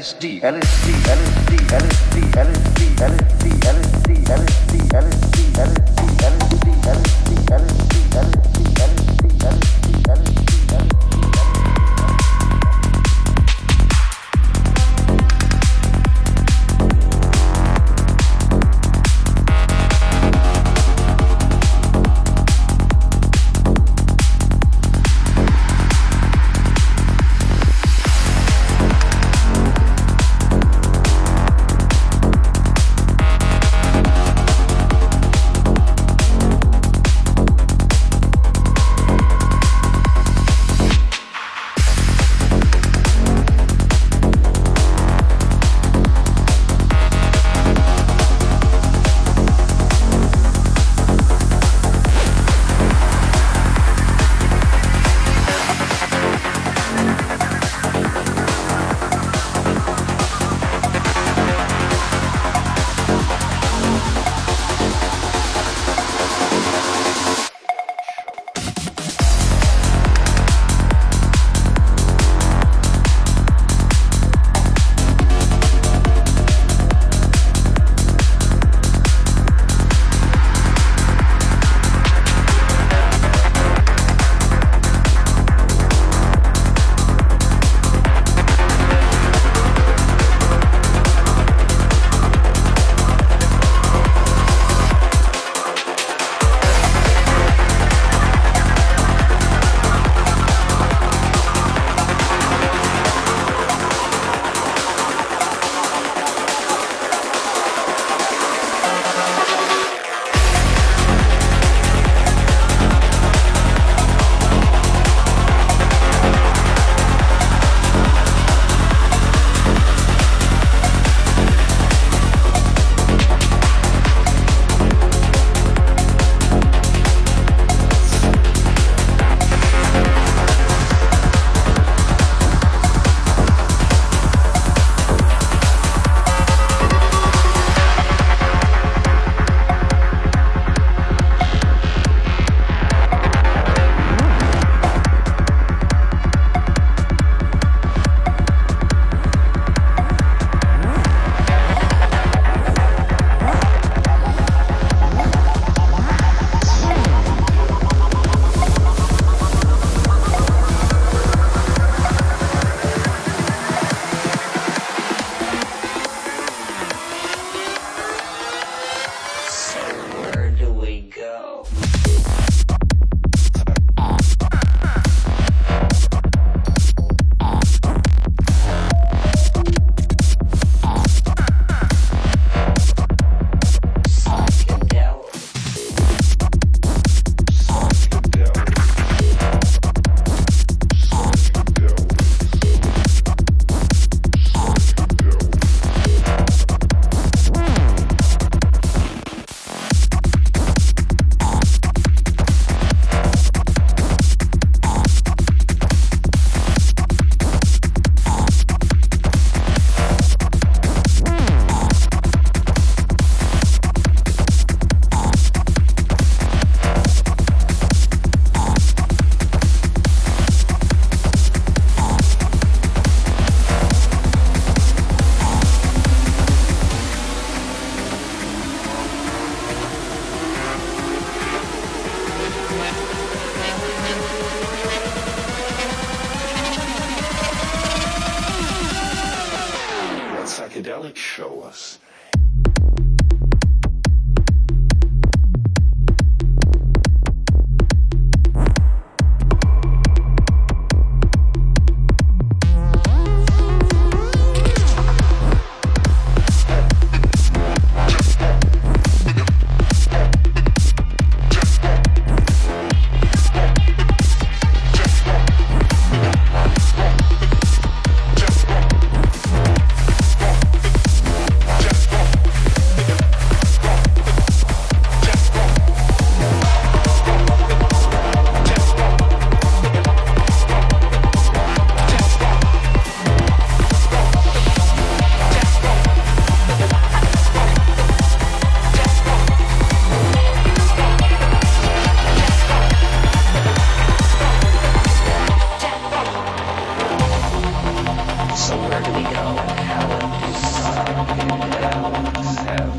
LSD, LSD, LSD, LSD, LSD, LSD, LSD, LSD, LSD, LSD,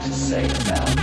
to say about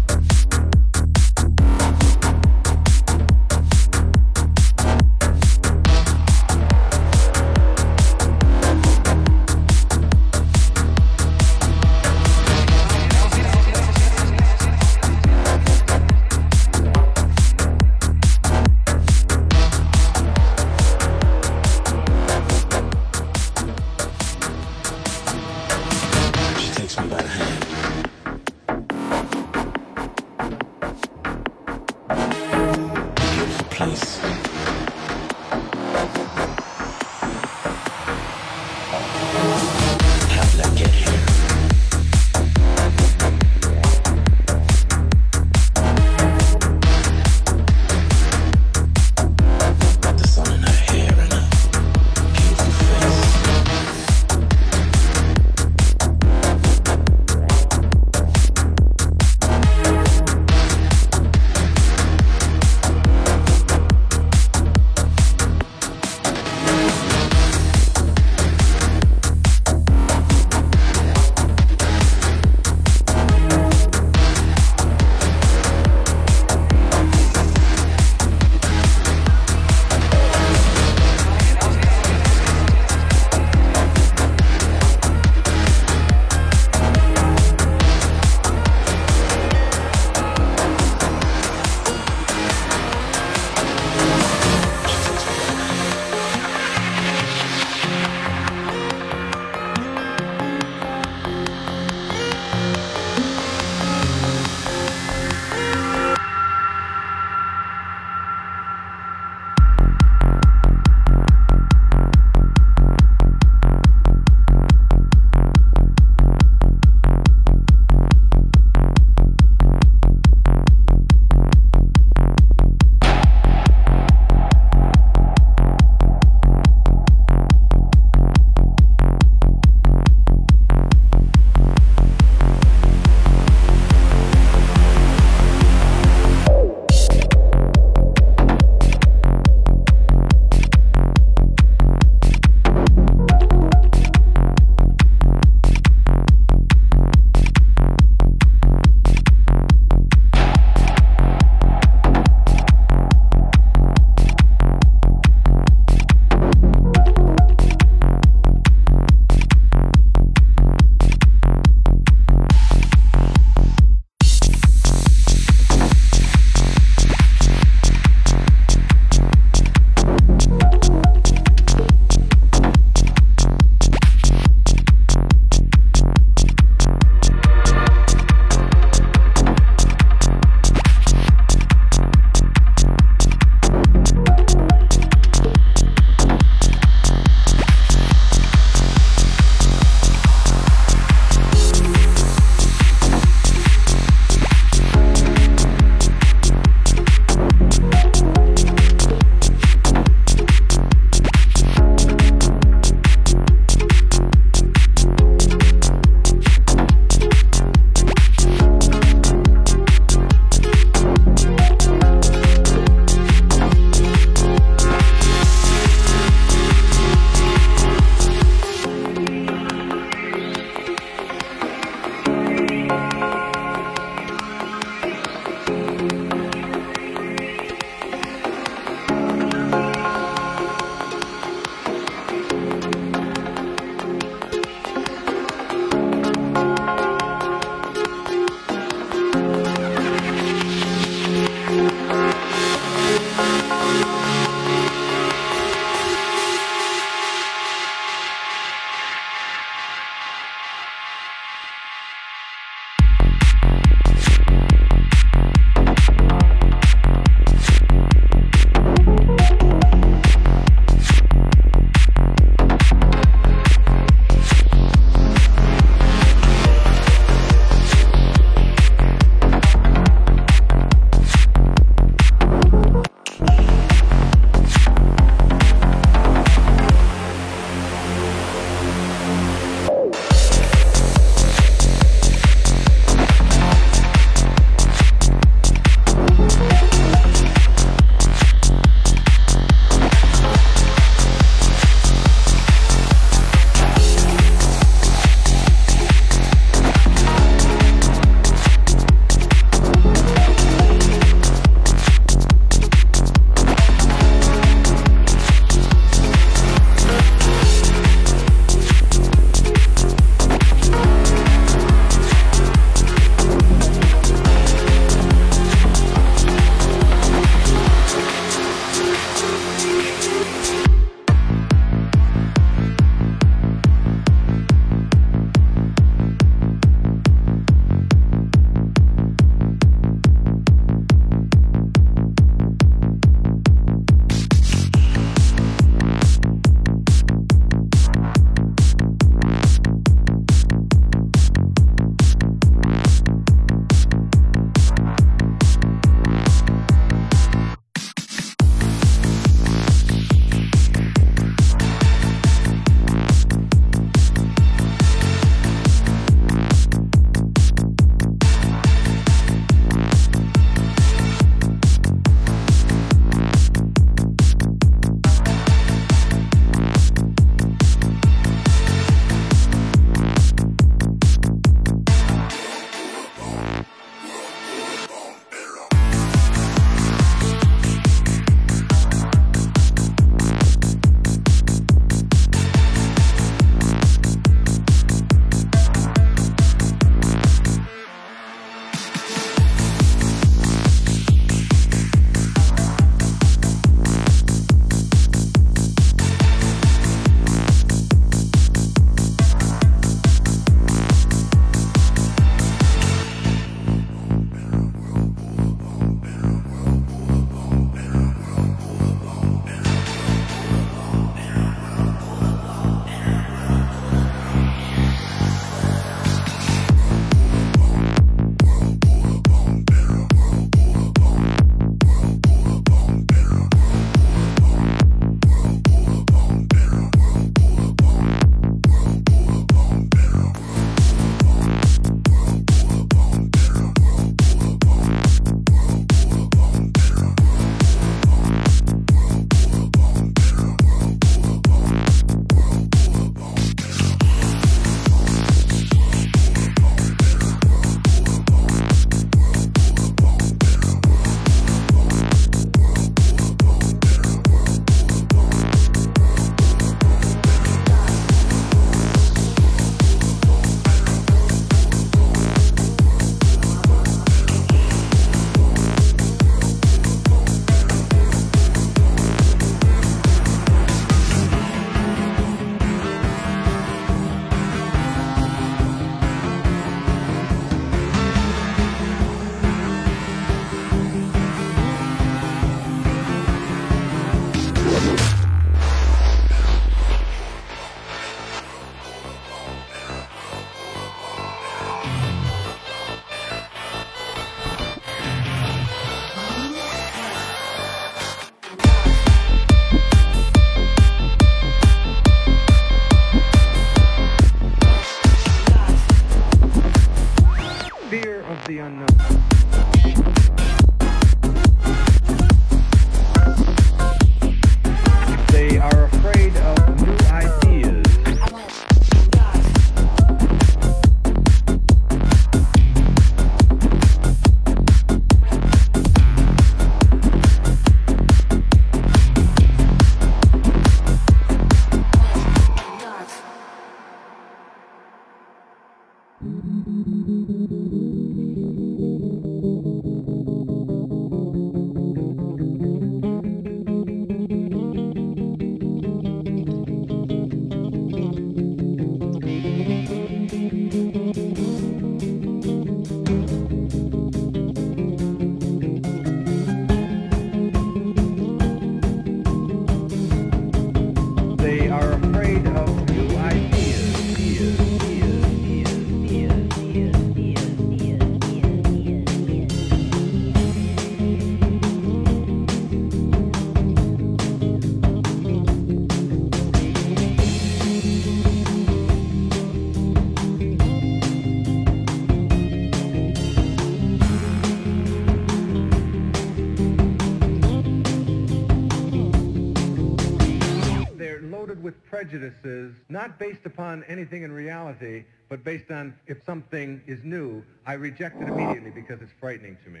not based upon anything in reality, but based on if something is new, I reject it immediately because it's frightening to me.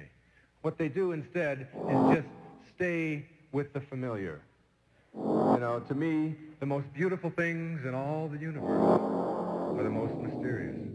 What they do instead is just stay with the familiar. You know, to me, the most beautiful things in all the universe are the most mysterious.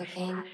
cooking.